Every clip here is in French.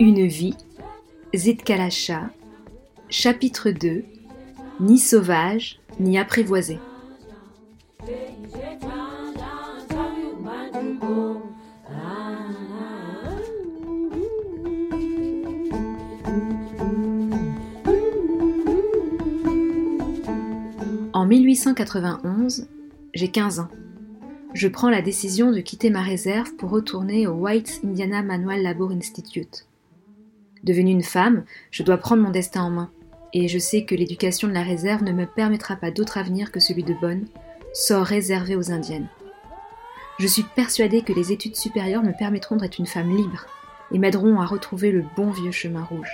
Une vie, Zitkalacha, chapitre 2 Ni sauvage, ni apprivoisé. En 1891, j'ai 15 ans. Je prends la décision de quitter ma réserve pour retourner au White Indiana Manual Labor Institute. Devenue une femme, je dois prendre mon destin en main, et je sais que l'éducation de la réserve ne me permettra pas d'autre avenir que celui de Bonne, sort réservé aux Indiennes. Je suis persuadée que les études supérieures me permettront d'être une femme libre et m'aideront à retrouver le bon vieux chemin rouge.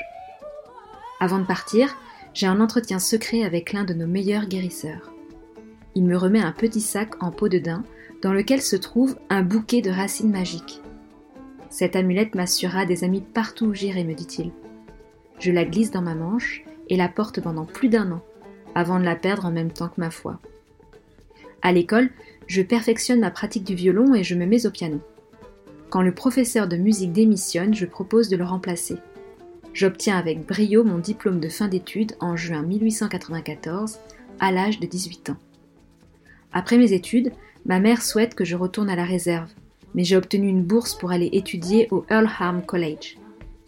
Avant de partir, j'ai un entretien secret avec l'un de nos meilleurs guérisseurs. Il me remet un petit sac en peau de daim dans lequel se trouve un bouquet de racines magiques. Cette amulette m'assurera des amis partout où j'irai, me dit-il. Je la glisse dans ma manche et la porte pendant plus d'un an, avant de la perdre en même temps que ma foi. À l'école, je perfectionne ma pratique du violon et je me mets au piano. Quand le professeur de musique démissionne, je propose de le remplacer. J'obtiens avec brio mon diplôme de fin d'études en juin 1894, à l'âge de 18 ans. Après mes études, ma mère souhaite que je retourne à la réserve, mais j'ai obtenu une bourse pour aller étudier au Earlham College,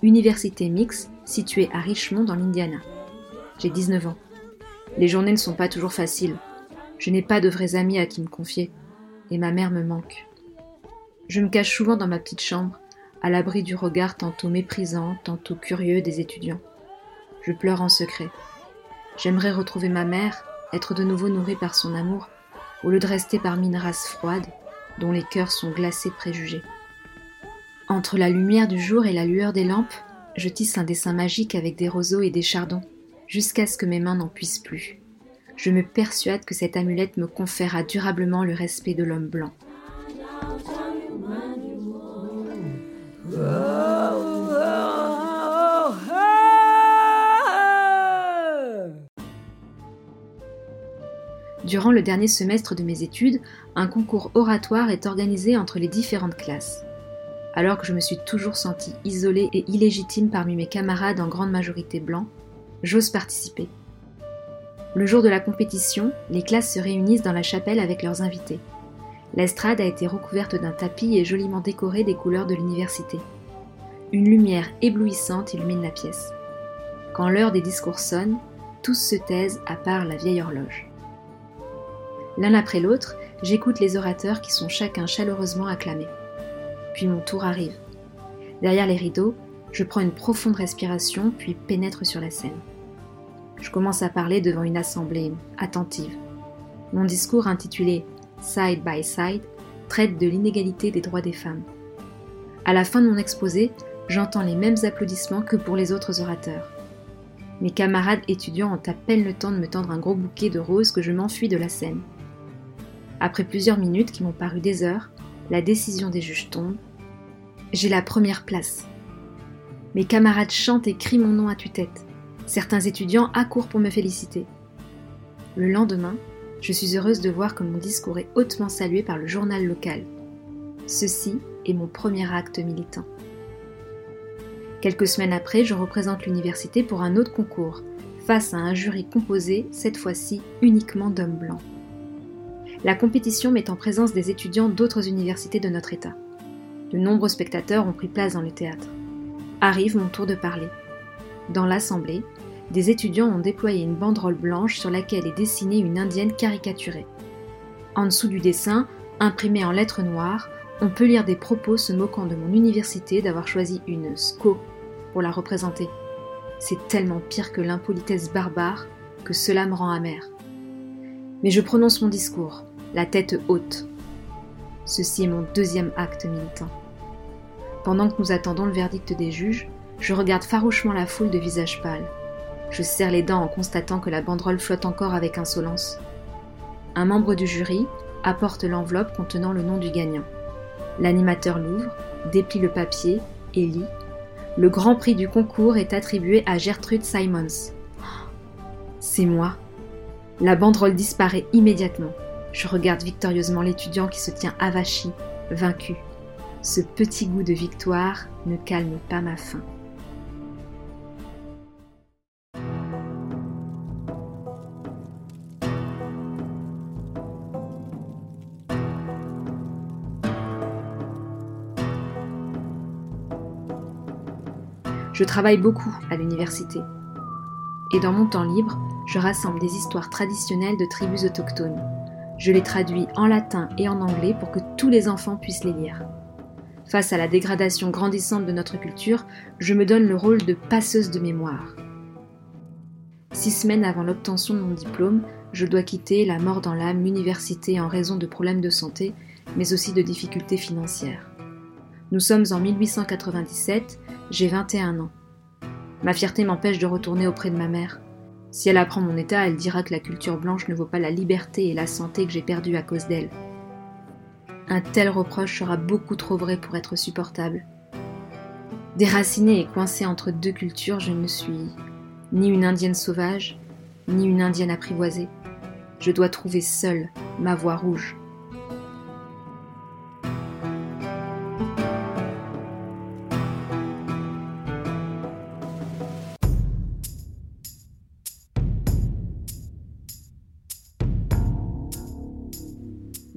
université mixte située à Richmond dans l'Indiana. J'ai 19 ans. Les journées ne sont pas toujours faciles. Je n'ai pas de vrais amis à qui me confier, et ma mère me manque. Je me cache souvent dans ma petite chambre, à l'abri du regard tantôt méprisant, tantôt curieux des étudiants. Je pleure en secret. J'aimerais retrouver ma mère, être de nouveau nourrie par son amour, au lieu de rester parmi une race froide, dont les cœurs sont glacés préjugés. Entre la lumière du jour et la lueur des lampes, je tisse un dessin magique avec des roseaux et des chardons, jusqu'à ce que mes mains n'en puissent plus. Je me persuade que cette amulette me conférera durablement le respect de l'homme blanc. Durant le dernier semestre de mes études, un concours oratoire est organisé entre les différentes classes. Alors que je me suis toujours sentie isolée et illégitime parmi mes camarades en grande majorité blancs, j'ose participer. Le jour de la compétition, les classes se réunissent dans la chapelle avec leurs invités. L'estrade a été recouverte d'un tapis et joliment décorée des couleurs de l'université. Une lumière éblouissante illumine la pièce. Quand l'heure des discours sonne, tous se taisent à part la vieille horloge. L'un après l'autre, j'écoute les orateurs qui sont chacun chaleureusement acclamés. Puis mon tour arrive. Derrière les rideaux, je prends une profonde respiration puis pénètre sur la scène. Je commence à parler devant une assemblée attentive. Mon discours intitulé Side by Side traite de l'inégalité des droits des femmes. À la fin de mon exposé, j'entends les mêmes applaudissements que pour les autres orateurs. Mes camarades étudiants ont à peine le temps de me tendre un gros bouquet de roses que je m'enfuis de la scène. Après plusieurs minutes qui m'ont paru des heures, la décision des juges tombe. J'ai la première place. Mes camarades chantent et crient mon nom à tue-tête. Certains étudiants accourent pour me féliciter. Le lendemain, je suis heureuse de voir que mon discours est hautement salué par le journal local. Ceci est mon premier acte militant. Quelques semaines après, je représente l'université pour un autre concours, face à un jury composé, cette fois-ci uniquement d'hommes blancs. La compétition met en présence des étudiants d'autres universités de notre État. De nombreux spectateurs ont pris place dans le théâtre. Arrive mon tour de parler. Dans l'assemblée, des étudiants ont déployé une banderole blanche sur laquelle est dessinée une indienne caricaturée. En dessous du dessin, imprimé en lettres noires, on peut lire des propos se moquant de mon université d'avoir choisi une SCO pour la représenter. C'est tellement pire que l'impolitesse barbare que cela me rend amer. Mais je prononce mon discours, la tête haute. Ceci est mon deuxième acte militant. Pendant que nous attendons le verdict des juges, je regarde farouchement la foule de visages pâles. Je serre les dents en constatant que la banderole flotte encore avec insolence. Un membre du jury apporte l'enveloppe contenant le nom du gagnant. L'animateur l'ouvre, déplie le papier et lit Le grand prix du concours est attribué à Gertrude Simons. C'est moi. La banderole disparaît immédiatement. Je regarde victorieusement l'étudiant qui se tient avachi, vaincu. Ce petit goût de victoire ne calme pas ma faim. Je travaille beaucoup à l'université. Et dans mon temps libre, je rassemble des histoires traditionnelles de tribus autochtones. Je les traduis en latin et en anglais pour que tous les enfants puissent les lire. Face à la dégradation grandissante de notre culture, je me donne le rôle de passeuse de mémoire. Six semaines avant l'obtention de mon diplôme, je dois quitter la mort dans l'âme université en raison de problèmes de santé, mais aussi de difficultés financières. Nous sommes en 1897 j'ai 21 ans. Ma fierté m'empêche de retourner auprès de ma mère. Si elle apprend mon état, elle dira que la culture blanche ne vaut pas la liberté et la santé que j'ai perdue à cause d'elle. Un tel reproche sera beaucoup trop vrai pour être supportable. Déracinée et coincée entre deux cultures, je ne suis ni une indienne sauvage, ni une indienne apprivoisée. Je dois trouver seule ma voie rouge.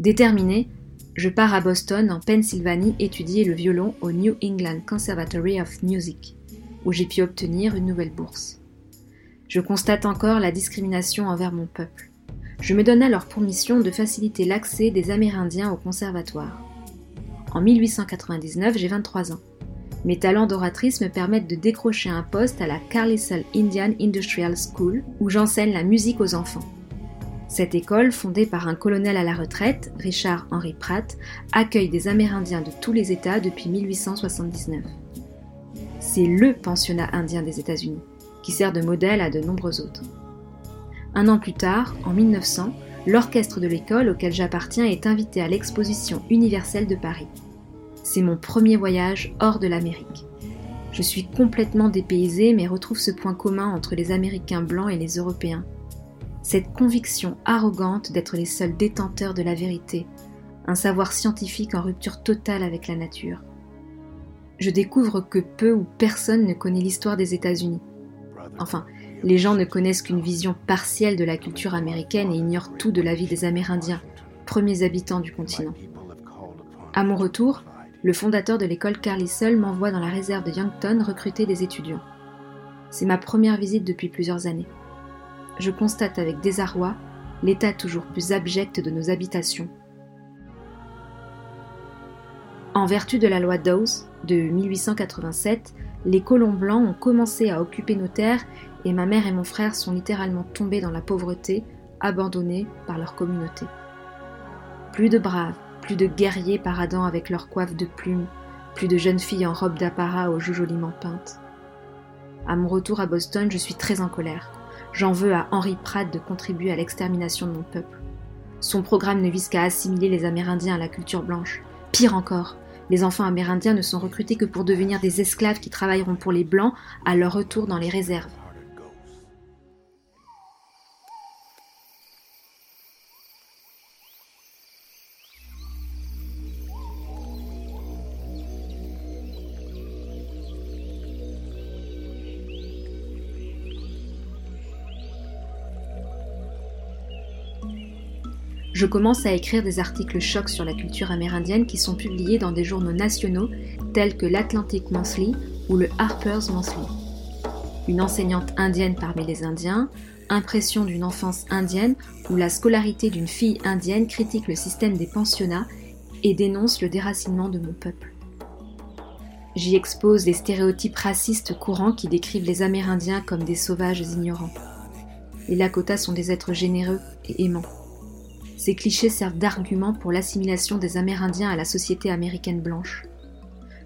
Déterminée, je pars à Boston, en Pennsylvanie, étudier le violon au New England Conservatory of Music, où j'ai pu obtenir une nouvelle bourse. Je constate encore la discrimination envers mon peuple. Je me donne alors pour mission de faciliter l'accès des Amérindiens au conservatoire. En 1899, j'ai 23 ans. Mes talents d'oratrice me permettent de décrocher un poste à la Carlisle Indian Industrial School, où j'enseigne la musique aux enfants. Cette école, fondée par un colonel à la retraite, Richard Henry Pratt, accueille des Amérindiens de tous les États depuis 1879. C'est LE pensionnat indien des États-Unis, qui sert de modèle à de nombreux autres. Un an plus tard, en 1900, l'orchestre de l'école auquel j'appartiens est invité à l'exposition universelle de Paris. C'est mon premier voyage hors de l'Amérique. Je suis complètement dépaysée mais retrouve ce point commun entre les Américains blancs et les Européens, cette conviction arrogante d'être les seuls détenteurs de la vérité, un savoir scientifique en rupture totale avec la nature. Je découvre que peu ou personne ne connaît l'histoire des États-Unis. Enfin, les gens ne connaissent qu'une vision partielle de la culture américaine et ignorent tout de la vie des Amérindiens, premiers habitants du continent. À mon retour, le fondateur de l'école Carlisle m'envoie dans la réserve de Youngton recruter des étudiants. C'est ma première visite depuis plusieurs années je constate avec désarroi l'état toujours plus abject de nos habitations. En vertu de la loi Dawes de 1887, les colons blancs ont commencé à occuper nos terres et ma mère et mon frère sont littéralement tombés dans la pauvreté, abandonnés par leur communauté. Plus de braves, plus de guerriers paradant avec leurs coiffes de plumes, plus de jeunes filles en robe d'apparat aux joues joliment peintes. À mon retour à Boston, je suis très en colère. J'en veux à Henri Pratt de contribuer à l'extermination de mon peuple. Son programme ne vise qu'à assimiler les Amérindiens à la culture blanche. Pire encore, les enfants amérindiens ne sont recrutés que pour devenir des esclaves qui travailleront pour les Blancs à leur retour dans les réserves. Je commence à écrire des articles chocs sur la culture amérindienne qui sont publiés dans des journaux nationaux tels que l'Atlantic Monthly ou le Harper's Monthly. Une enseignante indienne parmi les Indiens, Impression d'une enfance indienne où la scolarité d'une fille indienne critique le système des pensionnats et dénonce le déracinement de mon peuple. J'y expose les stéréotypes racistes courants qui décrivent les Amérindiens comme des sauvages ignorants. Les Lakota sont des êtres généreux et aimants. Ces clichés servent d'argument pour l'assimilation des Amérindiens à la société américaine blanche.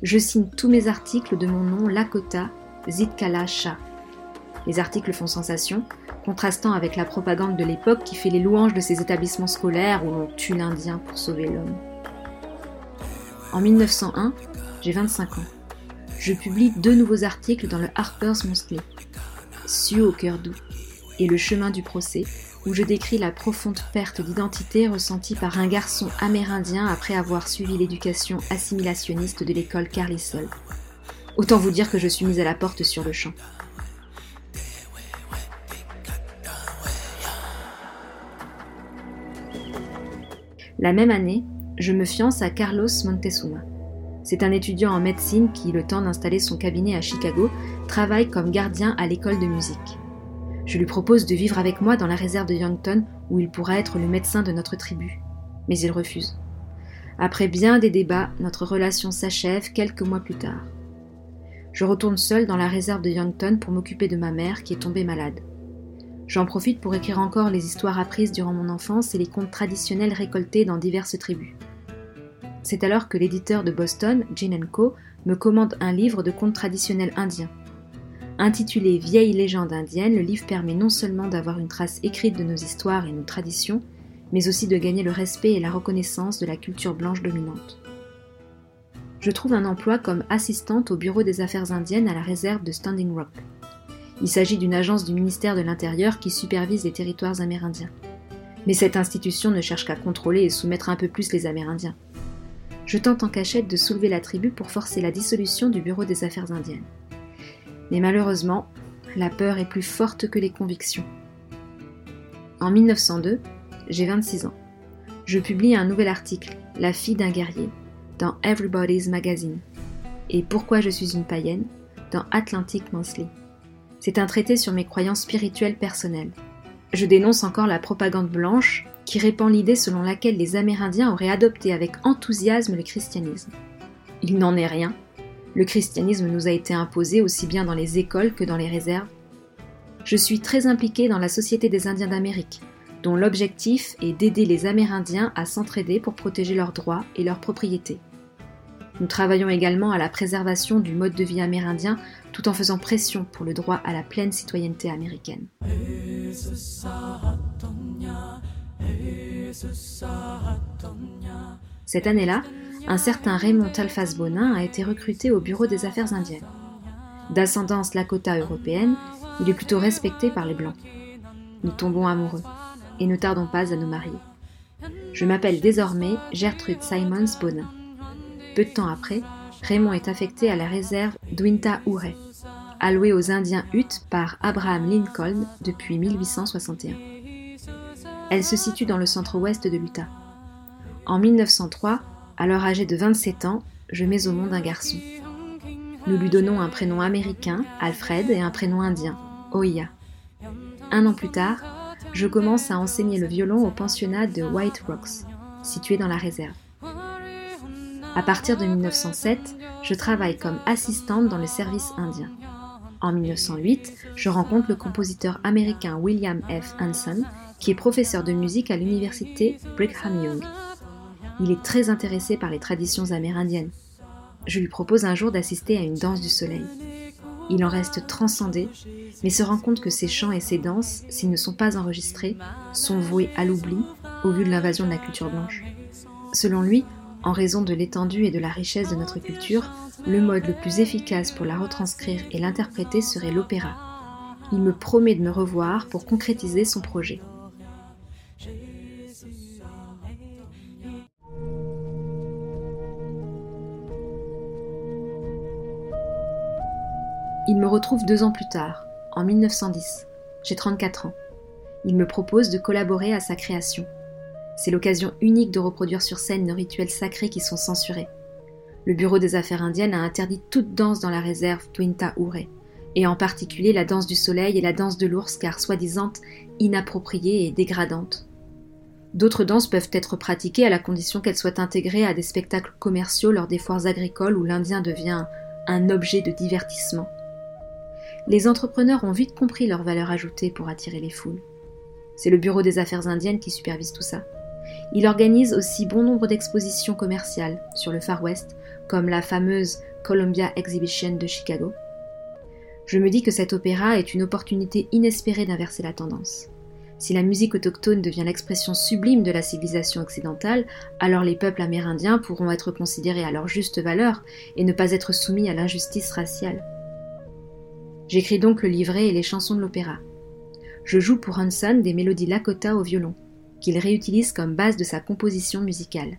Je signe tous mes articles de mon nom Lakota Zitkala Shah. Les articles font sensation, contrastant avec la propagande de l'époque qui fait les louanges de ces établissements scolaires où l'on tue l'Indien pour sauver l'homme. En 1901, j'ai 25 ans. Je publie deux nouveaux articles dans le Harper's Monthly, Sioux au cœur doux et Le chemin du procès, où je décris la profonde perte d'identité ressentie par un garçon amérindien après avoir suivi l'éducation assimilationniste de l'école Carlisle. Autant vous dire que je suis mise à la porte sur le champ. La même année, je me fiance à Carlos Montezuma. C'est un étudiant en médecine qui, le temps d'installer son cabinet à Chicago, travaille comme gardien à l'école de musique. Je lui propose de vivre avec moi dans la réserve de Youngton où il pourra être le médecin de notre tribu. Mais il refuse. Après bien des débats, notre relation s'achève quelques mois plus tard. Je retourne seule dans la réserve de Youngton pour m'occuper de ma mère qui est tombée malade. J'en profite pour écrire encore les histoires apprises durant mon enfance et les contes traditionnels récoltés dans diverses tribus. C'est alors que l'éditeur de Boston, Gin Co, me commande un livre de contes traditionnels indiens. Intitulé Vieille légende indienne, le livre permet non seulement d'avoir une trace écrite de nos histoires et nos traditions, mais aussi de gagner le respect et la reconnaissance de la culture blanche dominante. Je trouve un emploi comme assistante au Bureau des affaires indiennes à la réserve de Standing Rock. Il s'agit d'une agence du ministère de l'Intérieur qui supervise les territoires amérindiens. Mais cette institution ne cherche qu'à contrôler et soumettre un peu plus les Amérindiens. Je tente en cachette de soulever la tribu pour forcer la dissolution du Bureau des Affaires indiennes. Mais malheureusement, la peur est plus forte que les convictions. En 1902, j'ai 26 ans. Je publie un nouvel article, La fille d'un guerrier, dans Everybody's Magazine. Et Pourquoi je suis une païenne, dans Atlantic Monthly. C'est un traité sur mes croyances spirituelles personnelles. Je dénonce encore la propagande blanche qui répand l'idée selon laquelle les Amérindiens auraient adopté avec enthousiasme le christianisme. Il n'en est rien. Le christianisme nous a été imposé aussi bien dans les écoles que dans les réserves. Je suis très impliquée dans la Société des Indiens d'Amérique, dont l'objectif est d'aider les Amérindiens à s'entraider pour protéger leurs droits et leurs propriétés. Nous travaillons également à la préservation du mode de vie amérindien tout en faisant pression pour le droit à la pleine citoyenneté américaine. Cette année-là, un certain Raymond Talfas Bonin a été recruté au Bureau des Affaires indiennes. D'ascendance lakota européenne, il est plutôt respecté par les Blancs. Nous tombons amoureux et ne tardons pas à nous marier. Je m'appelle désormais Gertrude Simons Bonin. Peu de temps après, Raymond est affecté à la réserve d'Uinta Ure, allouée aux Indiens Utes par Abraham Lincoln depuis 1861. Elle se situe dans le centre-ouest de l'Utah. En 1903, alors âgé de 27 ans, je mets au monde un garçon. Nous lui donnons un prénom américain, Alfred, et un prénom indien, Oya. Un an plus tard, je commence à enseigner le violon au pensionnat de White Rocks, situé dans la réserve. À partir de 1907, je travaille comme assistante dans le service indien. En 1908, je rencontre le compositeur américain William F. Hanson, qui est professeur de musique à l'université Brigham Young. Il est très intéressé par les traditions amérindiennes. Je lui propose un jour d'assister à une danse du soleil. Il en reste transcendé, mais se rend compte que ces chants et ces danses, s'ils ne sont pas enregistrés, sont voués à l'oubli au vu de l'invasion de la culture blanche. Selon lui, en raison de l'étendue et de la richesse de notre culture, le mode le plus efficace pour la retranscrire et l'interpréter serait l'opéra. Il me promet de me revoir pour concrétiser son projet. Il me retrouve deux ans plus tard, en 1910. J'ai 34 ans. Il me propose de collaborer à sa création. C'est l'occasion unique de reproduire sur scène nos rituels sacrés qui sont censurés. Le Bureau des Affaires indiennes a interdit toute danse dans la réserve Twinta Ure, et en particulier la danse du soleil et la danse de l'ours car soi-disant inappropriée et dégradante. D'autres danses peuvent être pratiquées à la condition qu'elles soient intégrées à des spectacles commerciaux lors des foires agricoles où l'Indien devient un objet de divertissement. Les entrepreneurs ont vite compris leur valeur ajoutée pour attirer les foules. C'est le Bureau des Affaires indiennes qui supervise tout ça. Il organise aussi bon nombre d'expositions commerciales sur le Far West, comme la fameuse Columbia Exhibition de Chicago. Je me dis que cet opéra est une opportunité inespérée d'inverser la tendance. Si la musique autochtone devient l'expression sublime de la civilisation occidentale, alors les peuples amérindiens pourront être considérés à leur juste valeur et ne pas être soumis à l'injustice raciale. J'écris donc le livret et les chansons de l'opéra. je joue pour Hanson des mélodies Lakota au violon, qu'il réutilise comme base de sa composition musicale.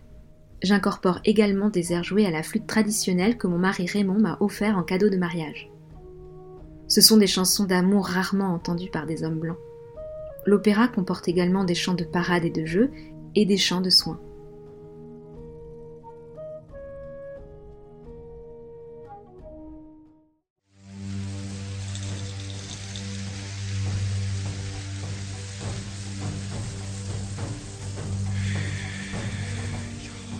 J'incorpore également des airs joués à la flûte traditionnelle que mon mari Raymond m'a offert en cadeau de mariage. Ce sont des chansons d'amour rarement entendues par des hommes blancs. L'opéra comporte également des chants de parade et de jeu et des chants de soins.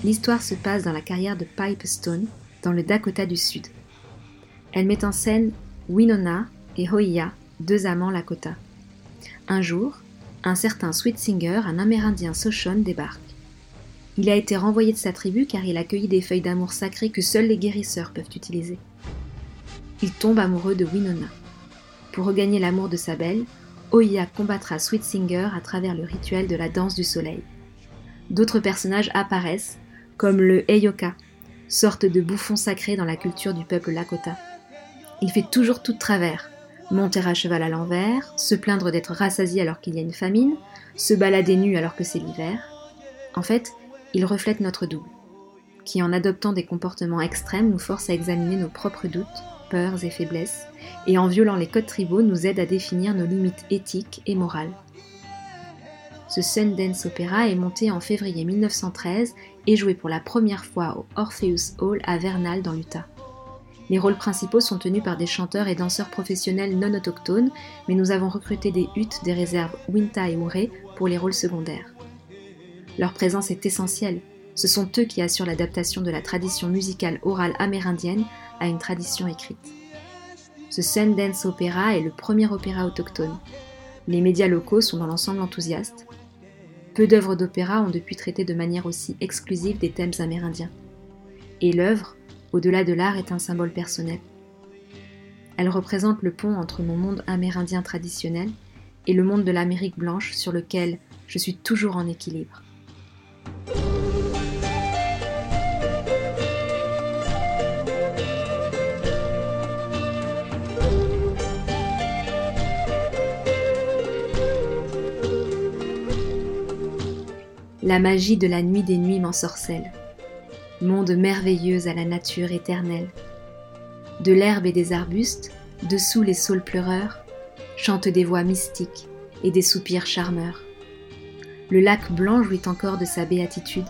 L'histoire se passe dans la carrière de Pipestone, dans le Dakota du Sud. Elle met en scène Winona et Hoya, deux amants Lakota. Un jour, un certain Sweet Singer, un Amérindien Sochon, débarque. Il a été renvoyé de sa tribu car il accueillit des feuilles d'amour sacrées que seuls les guérisseurs peuvent utiliser. Il tombe amoureux de Winona. Pour regagner l'amour de sa belle, Oya combattra Sweet Singer à travers le rituel de la danse du soleil. D'autres personnages apparaissent, comme le Eyoka, sorte de bouffon sacré dans la culture du peuple Lakota. Il fait toujours tout de travers, monter à cheval à l'envers, se plaindre d'être rassasié alors qu'il y a une famine, se balader nu alors que c'est l'hiver. En fait, il reflète notre double, qui en adoptant des comportements extrêmes nous force à examiner nos propres doutes, peurs et faiblesses, et en violant les codes tribaux nous aide à définir nos limites éthiques et morales. Ce Sundance Opera est monté en février 1913 et joué pour la première fois au Orpheus Hall à Vernal dans l'Utah. Les rôles principaux sont tenus par des chanteurs et danseurs professionnels non autochtones, mais nous avons recruté des huttes des réserves Winta et Ouray pour les rôles secondaires. Leur présence est essentielle. Ce sont eux qui assurent l'adaptation de la tradition musicale orale amérindienne à une tradition écrite. Ce Sundance Opera est le premier opéra autochtone. Les médias locaux sont dans l'ensemble enthousiastes. Peu d'œuvres d'opéra ont depuis traité de manière aussi exclusive des thèmes amérindiens. Et l'œuvre, au-delà de l'art, est un symbole personnel. Elle représente le pont entre mon monde amérindien traditionnel et le monde de l'Amérique blanche sur lequel je suis toujours en équilibre. La magie de la nuit des nuits m'ensorcelle monde merveilleux à la nature éternelle. De l'herbe et des arbustes, dessous les saules pleureurs, chantent des voix mystiques et des soupirs charmeurs. Le lac blanc jouit encore de sa béatitude,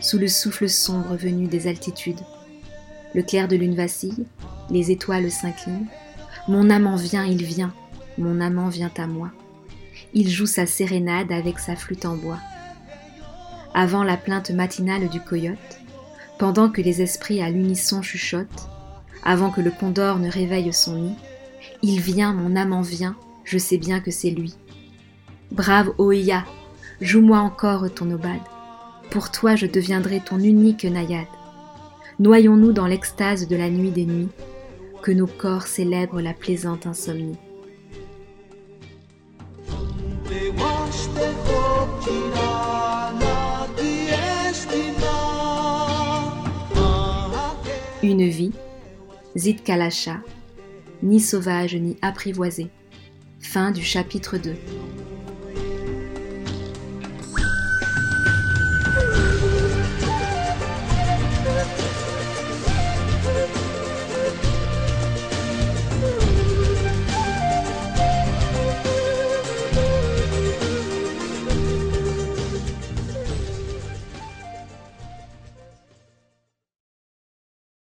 sous le souffle sombre venu des altitudes. Le clair de lune vacille, les étoiles s'inclinent. Mon amant vient, il vient, mon amant vient à moi. Il joue sa sérénade avec sa flûte en bois. Avant la plainte matinale du coyote, pendant que les esprits à l'unisson chuchotent, avant que le condor ne réveille son nid, il vient, mon amant vient, je sais bien que c'est lui. Brave Oïa, joue-moi encore ton obade. Pour toi je deviendrai ton unique naïade. Noyons-nous dans l'extase de la nuit des nuits, que nos corps célèbrent la plaisante insomnie. Une vie, Zid Kalacha, ni sauvage ni apprivoisé. Fin du chapitre 2.